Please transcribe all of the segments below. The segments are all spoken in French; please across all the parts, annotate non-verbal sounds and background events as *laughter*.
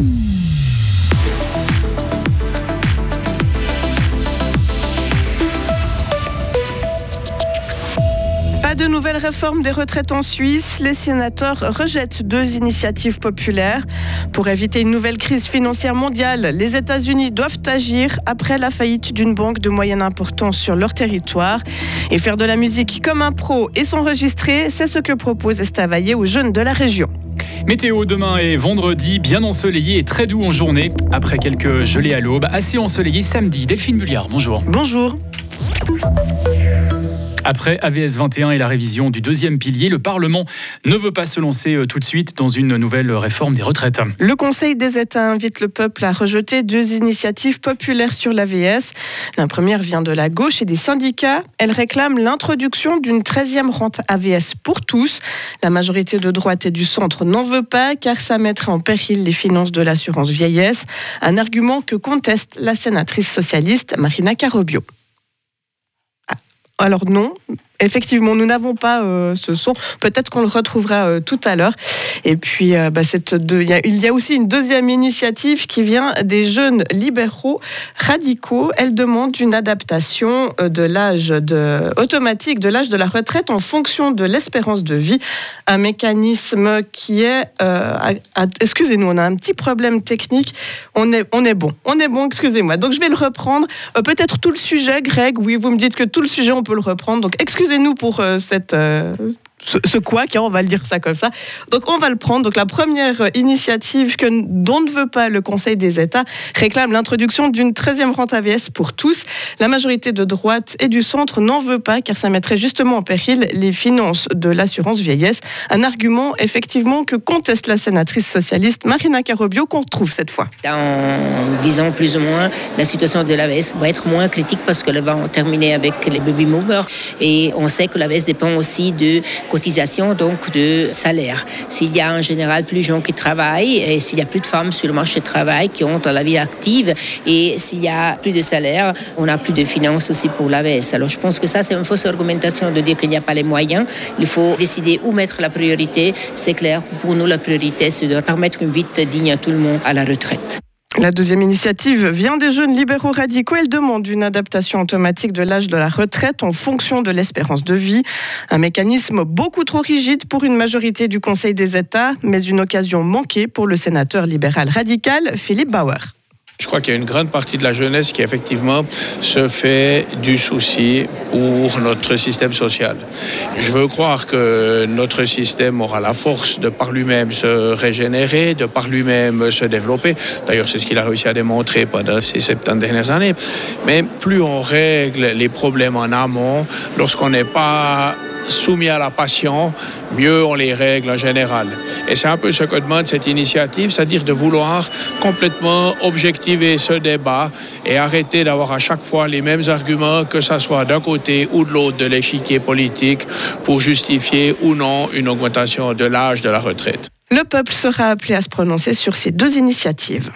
mm -hmm. De nouvelles réformes des retraites en Suisse. Les sénateurs rejettent deux initiatives populaires. Pour éviter une nouvelle crise financière mondiale, les États-Unis doivent agir après la faillite d'une banque de moyenne importance sur leur territoire. Et faire de la musique comme un pro et s'enregistrer, c'est ce que propose Estavayer aux jeunes de la région. Météo demain et vendredi, bien ensoleillé et très doux en journée. Après quelques gelées à l'aube, assez ensoleillé samedi. Delphine Bulliard, bonjour. Bonjour. Après AVS 21 et la révision du deuxième pilier, le Parlement ne veut pas se lancer euh, tout de suite dans une nouvelle réforme des retraites. Le Conseil des États invite le peuple à rejeter deux initiatives populaires sur l'AVS. La première vient de la gauche et des syndicats. Elle réclame l'introduction d'une 13e rente AVS pour tous. La majorité de droite et du centre n'en veut pas car ça mettrait en péril les finances de l'assurance vieillesse. Un argument que conteste la sénatrice socialiste Marina Carobio. Alors non, effectivement, nous n'avons pas euh, ce son. Peut-être qu'on le retrouvera euh, tout à l'heure. Et puis, euh, bah, il, y a, aussi une deuxième initiative qui vient des jeunes libéraux radicaux. Elle demande une adaptation de l'âge automatique de l'âge de la retraite en fonction de l'espérance de vie. Un mécanisme qui est... excusez-nous, on a un petit problème technique. On est, on est bon. On est bon, excusez-moi. Donc, je vais le reprendre. Peut-être tout le sujet, Greg. Oui, vous me dites que tout le sujet, on peut le reprendre. Donc, excusez excusez-nous pour euh, cette ce, quoi, on va le dire ça comme ça. Donc on va le prendre. Donc la première initiative dont ne veut pas le Conseil des États réclame l'introduction d'une 13e rente AVS pour tous. La majorité de droite et du centre n'en veut pas car ça mettrait justement en péril les finances de l'assurance vieillesse. Un argument effectivement que conteste la sénatrice socialiste Marina Carobio qu'on retrouve cette fois. Dans 10 ans plus ou moins, la situation de l'AVS va être moins critique parce qu'elle va terminer avec les baby movers et on sait que l'AVS dépend aussi de cotisation donc de salaire. S'il y a en général plus de gens qui travaillent et s'il y a plus de femmes sur le marché du travail qui ont la vie active et s'il y a plus de salaire, on a plus de finances aussi pour l'AVS. Alors je pense que ça c'est une fausse argumentation de dire qu'il n'y a pas les moyens. Il faut décider où mettre la priorité. C'est clair, pour nous la priorité c'est de permettre une vie digne à tout le monde à la retraite. La deuxième initiative vient des jeunes libéraux radicaux. Elle demande une adaptation automatique de l'âge de la retraite en fonction de l'espérance de vie. Un mécanisme beaucoup trop rigide pour une majorité du Conseil des États, mais une occasion manquée pour le sénateur libéral radical Philippe Bauer. Je crois qu'il y a une grande partie de la jeunesse qui effectivement se fait du souci pour notre système social. Je veux croire que notre système aura la force de par lui-même se régénérer, de par lui-même se développer. D'ailleurs, c'est ce qu'il a réussi à démontrer pendant ces 70 dernières années. Mais plus on règle les problèmes en amont, lorsqu'on n'est pas soumis à la passion, mieux on les règle en général. Et c'est un peu ce que demande cette initiative, c'est-à-dire de vouloir complètement objectiver ce débat et arrêter d'avoir à chaque fois les mêmes arguments, que ce soit d'un côté ou de l'autre de l'échiquier politique, pour justifier ou non une augmentation de l'âge de la retraite. Le peuple sera appelé à se prononcer sur ces deux initiatives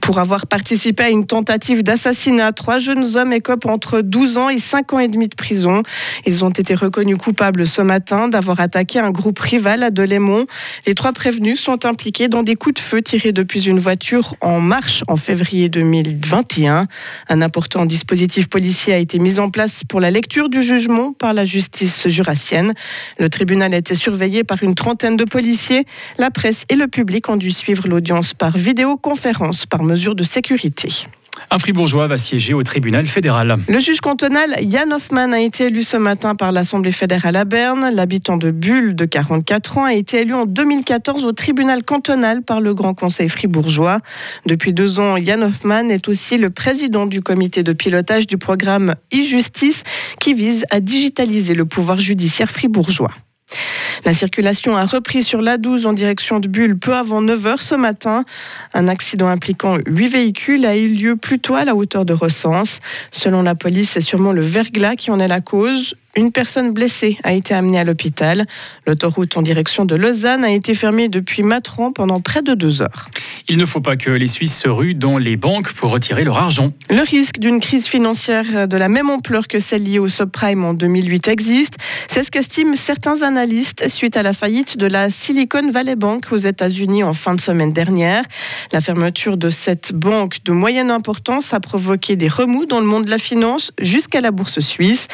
pour avoir participé à une tentative d'assassinat. Trois jeunes hommes écopent entre 12 ans et 5 ans et demi de prison. Ils ont été reconnus coupables ce matin d'avoir attaqué un groupe rival à Delémont. Les trois prévenus sont impliqués dans des coups de feu tirés depuis une voiture en marche en février 2021. Un important dispositif policier a été mis en place pour la lecture du jugement par la justice jurassienne. Le tribunal a été surveillé par une trentaine de policiers. La presse et le public ont dû suivre l'audience par vidéoconférence mesure de sécurité. Un fribourgeois va siéger au tribunal fédéral. Le juge cantonal Jan Hoffmann a été élu ce matin par l'Assemblée fédérale à Berne. L'habitant de Bulle de 44 ans a été élu en 2014 au tribunal cantonal par le Grand Conseil fribourgeois. Depuis deux ans, Jan Hoffmann est aussi le président du comité de pilotage du programme e-justice qui vise à digitaliser le pouvoir judiciaire fribourgeois. La circulation a repris sur l'A12 en direction de Bulle peu avant 9h ce matin. Un accident impliquant huit véhicules a eu lieu plus tôt à la hauteur de Recense. Selon la police, c'est sûrement le verglas qui en est la cause. Une personne blessée a été amenée à l'hôpital. L'autoroute en direction de Lausanne a été fermée depuis Matran pendant près de deux heures. Il ne faut pas que les Suisses se ruent dans les banques pour retirer leur argent. Le risque d'une crise financière de la même ampleur que celle liée au subprime en 2008 existe. C'est ce qu'estiment certains analystes suite à la faillite de la Silicon Valley Bank aux États-Unis en fin de semaine dernière. La fermeture de cette banque de moyenne importance a provoqué des remous dans le monde de la finance jusqu'à la bourse suisse.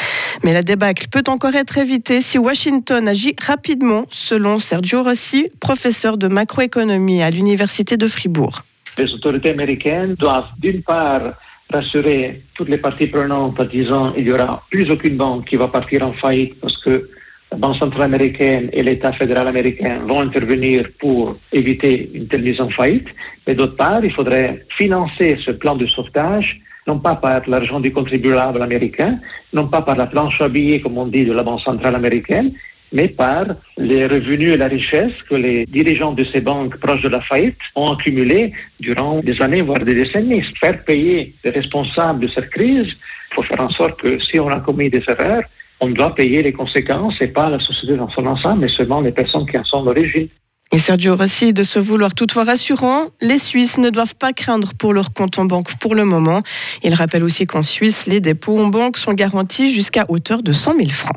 Mais la débâcle peut encore être évitée si Washington agit rapidement, selon Sergio Rossi, professeur de macroéconomie à l'Université de Fribourg. Les autorités américaines doivent d'une part rassurer toutes les parties prenantes en disant qu'il n'y aura plus aucune banque qui va partir en faillite parce que la Banque centrale américaine et l'État fédéral américain vont intervenir pour éviter une telle mise en faillite. Mais d'autre part, il faudrait financer ce plan de sauvetage non pas par l'argent du contribuable américain, non pas par la planche à billets, comme on dit, de la Banque centrale américaine, mais par les revenus et la richesse que les dirigeants de ces banques proches de la faillite ont accumulés durant des années, voire des décennies. Faire payer les responsables de cette crise, il faut faire en sorte que si on a commis des erreurs, on doit payer les conséquences et pas la société dans son ensemble, mais seulement les personnes qui en sont d'origine. Et Sergio Rossi de se vouloir toutefois rassurant, les Suisses ne doivent pas craindre pour leur compte en banque pour le moment. Il rappelle aussi qu'en Suisse, les dépôts en banque sont garantis jusqu'à hauteur de 100 000 francs.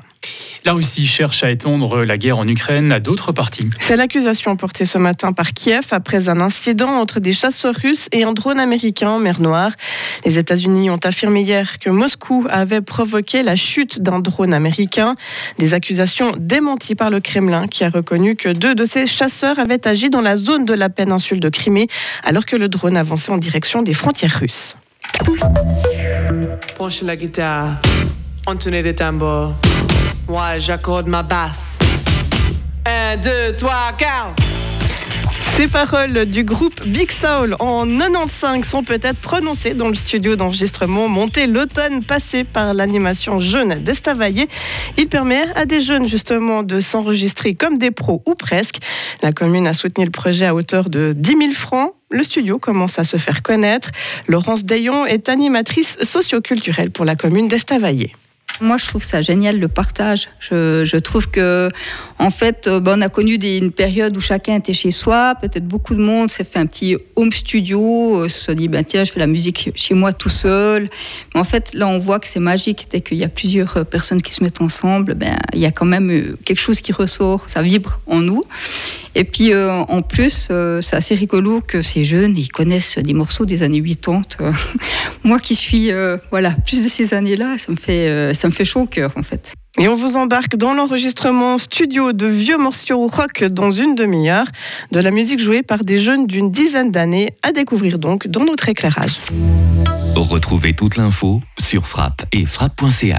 La Russie cherche à étendre la guerre en Ukraine à d'autres parties. C'est l'accusation portée ce matin par Kiev après un incident entre des chasseurs russes et un drone américain en mer Noire. Les États-Unis ont affirmé hier que Moscou avait provoqué la chute d'un drone américain. Des accusations démenties par le Kremlin qui a reconnu que deux de ses chasseurs avaient agi dans la zone de la péninsule de Crimée alors que le drone avançait en direction des frontières russes. Penche la guitare, entonner des tambours. Moi, j'accorde ma basse. Un, deux, trois, quatre. Ces paroles du groupe Big Soul en 95 sont peut-être prononcées dans le studio d'enregistrement monté l'automne passé par l'animation jeune d'Estavayer. Il permet à des jeunes justement de s'enregistrer comme des pros ou presque. La commune a soutenu le projet à hauteur de 10 000 francs. Le studio commence à se faire connaître. Laurence Dayon est animatrice socioculturelle pour la commune d'Estavayer. Moi, je trouve ça génial le partage. Je, trouve que, en fait, euh, ben, on a connu une période où chacun était chez soi. Peut-être beaucoup de monde s'est fait un petit home studio, euh, se dit ben tiens, je fais la musique chez moi tout seul. Mais en fait, là, on voit que c'est magique dès qu'il y a plusieurs euh, personnes qui se mettent ensemble. Ben, il y a quand même quelque chose qui ressort, ça vibre en nous. Et puis euh, en plus, euh, c'est assez rigolo que ces jeunes, ils connaissent des morceaux des années 80. *laughs* Moi qui suis euh, voilà, plus de ces années-là, ça me fait ça me fait chaud au cœur en fait. Et on vous embarque dans l'enregistrement studio de vieux morceaux rock dans une demi-heure, de la musique jouée par des jeunes d'une dizaine d'années, à découvrir donc dans notre éclairage. Retrouvez toute l'info sur frappe et frappe.ch.